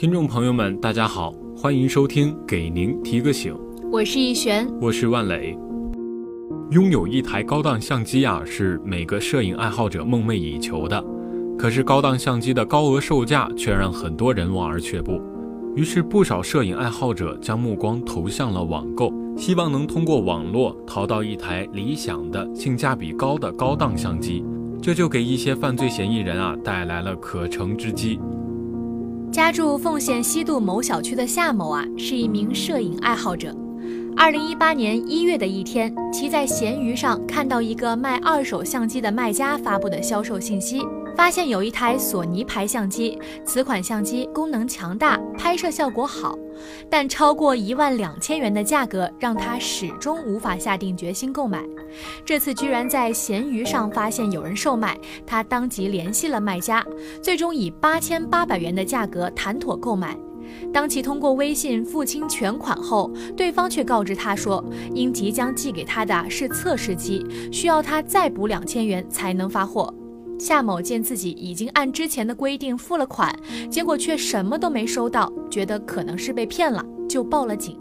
听众朋友们，大家好，欢迎收听《给您提个醒》，我是易璇，我是万磊。拥有一台高档相机啊，是每个摄影爱好者梦寐以求的。可是高档相机的高额售价却让很多人望而却步。于是不少摄影爱好者将目光投向了网购，希望能通过网络淘到一台理想的、性价比高的高档相机。这就给一些犯罪嫌疑人啊带来了可乘之机。家住奉县西渡某小区的夏某啊，是一名摄影爱好者。二零一八年一月的一天，其在闲鱼上看到一个卖二手相机的卖家发布的销售信息。发现有一台索尼牌相机，此款相机功能强大，拍摄效果好，但超过一万两千元的价格让他始终无法下定决心购买。这次居然在闲鱼上发现有人售卖，他当即联系了卖家，最终以八千八百元的价格谈妥购买。当其通过微信付清全款后，对方却告知他说，因即将寄给他的是测试机，需要他再补两千元才能发货。夏某见自己已经按之前的规定付了款，结果却什么都没收到，觉得可能是被骗了，就报了警。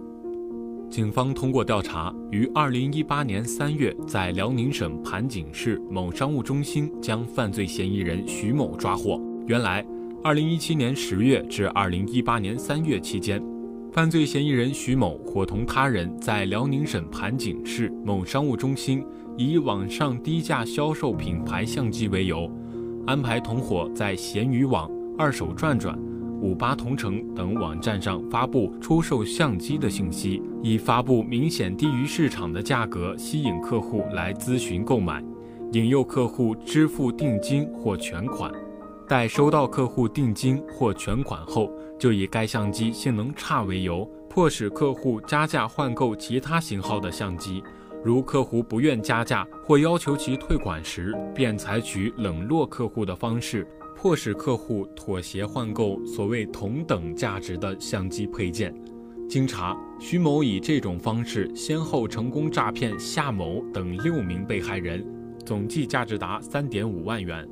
警方通过调查，于二零一八年三月在辽宁省盘锦市某商务中心将犯罪嫌疑人徐某抓获。原来，二零一七年十月至二零一八年三月期间，犯罪嫌疑人徐某伙同他人在辽宁省盘锦市某商务中心。以网上低价销售品牌相机为由，安排同伙在闲鱼网、二手转转、五八同城等网站上发布出售相机的信息，以发布明显低于市场的价格吸引客户来咨询购买，引诱客户支付定金或全款。待收到客户定金或全款后，就以该相机性能差为由，迫使客户加价换购其他型号的相机。如客户不愿加价或要求其退款时，便采取冷落客户的方式，迫使客户妥协换购所谓同等价值的相机配件。经查，徐某以这种方式先后成功诈骗夏某等六名被害人，总计价值达三点五万元。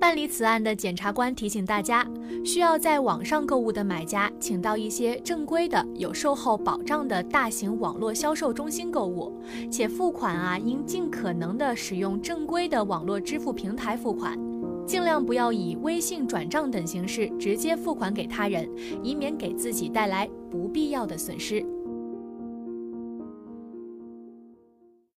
办理此案的检察官提醒大家，需要在网上购物的买家，请到一些正规的、有售后保障的大型网络销售中心购物，且付款啊，应尽可能的使用正规的网络支付平台付款，尽量不要以微信转账等形式直接付款给他人，以免给自己带来不必要的损失。